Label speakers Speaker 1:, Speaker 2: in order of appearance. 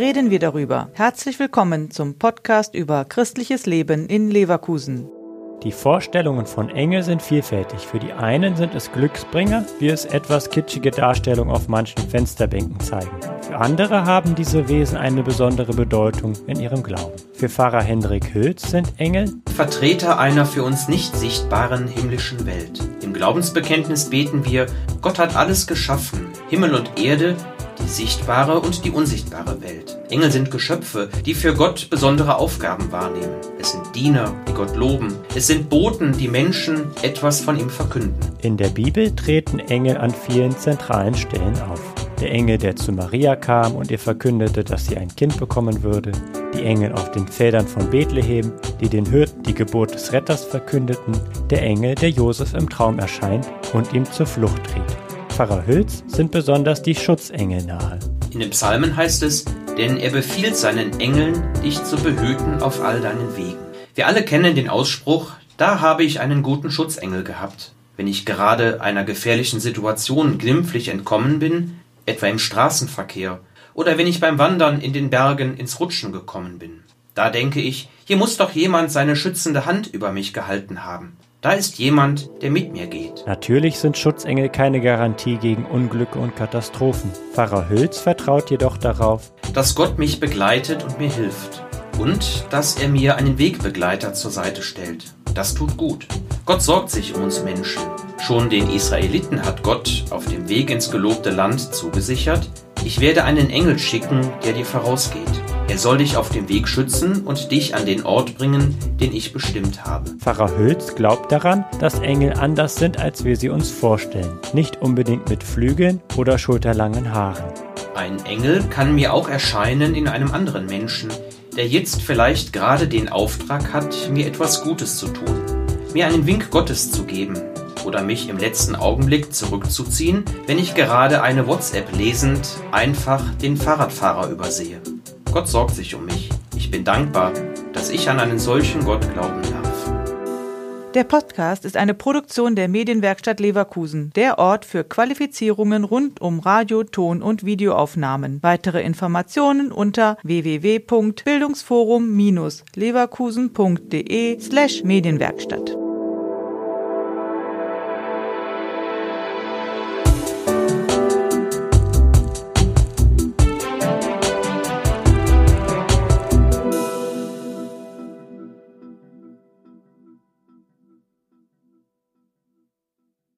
Speaker 1: reden wir darüber. Herzlich willkommen zum Podcast über christliches Leben in Leverkusen.
Speaker 2: Die Vorstellungen von Engel sind vielfältig. Für die einen sind es Glücksbringer, wie es etwas kitschige Darstellungen auf manchen Fensterbänken zeigen. Für andere haben diese Wesen eine besondere Bedeutung in ihrem Glauben. Für Pfarrer Hendrik Hülz sind Engel
Speaker 3: Vertreter einer für uns nicht sichtbaren himmlischen Welt. Im Glaubensbekenntnis beten wir, Gott hat alles geschaffen, Himmel und Erde, die sichtbare und die unsichtbare Welt. Engel sind Geschöpfe, die für Gott besondere Aufgaben wahrnehmen. Es sind Diener, die Gott loben. Es sind Boten, die Menschen etwas von ihm verkünden.
Speaker 2: In der Bibel treten Engel an vielen zentralen Stellen auf. Der Engel, der zu Maria kam und ihr verkündete, dass sie ein Kind bekommen würde. Die Engel auf den Feldern von Bethlehem, die den Hirten die Geburt des Retters verkündeten. Der Engel, der Josef im Traum erscheint und ihm zur Flucht tritt. Pfarrer Hülz sind besonders die Schutzengel nahe.
Speaker 3: In den Psalmen heißt es, denn er befiehlt seinen Engeln, dich zu behüten auf all deinen Wegen. Wir alle kennen den Ausspruch, da habe ich einen guten Schutzengel gehabt. Wenn ich gerade einer gefährlichen Situation glimpflich entkommen bin, etwa im Straßenverkehr, oder wenn ich beim Wandern in den Bergen ins Rutschen gekommen bin. Da denke ich, hier muss doch jemand seine schützende Hand über mich gehalten haben. Da ist jemand, der mit mir geht.
Speaker 2: Natürlich sind Schutzengel keine Garantie gegen Unglücke und Katastrophen. Pfarrer Hülz vertraut jedoch darauf,
Speaker 3: dass Gott mich begleitet und mir hilft. Und dass er mir einen Wegbegleiter zur Seite stellt. Das tut gut. Gott sorgt sich um uns Menschen. Schon den Israeliten hat Gott auf dem Weg ins gelobte Land zugesichert, ich werde einen Engel schicken, der dir vorausgeht. Er soll dich auf dem Weg schützen und dich an den Ort bringen, den ich bestimmt habe.
Speaker 2: Pfarrer Hülz glaubt daran, dass Engel anders sind, als wir sie uns vorstellen. Nicht unbedingt mit Flügeln oder schulterlangen Haaren.
Speaker 3: Ein Engel kann mir auch erscheinen in einem anderen Menschen, der jetzt vielleicht gerade den Auftrag hat, mir etwas Gutes zu tun, mir einen Wink Gottes zu geben oder mich im letzten Augenblick zurückzuziehen, wenn ich gerade eine WhatsApp lesend einfach den Fahrradfahrer übersehe. Gott sorgt sich um mich. Ich bin dankbar, dass ich an einen solchen Gott glauben darf.
Speaker 1: Der Podcast ist eine Produktion der Medienwerkstatt Leverkusen, der Ort für Qualifizierungen rund um Radio, Ton und Videoaufnahmen. Weitere Informationen unter www.bildungsforum-leverkusen.de slash Medienwerkstatt.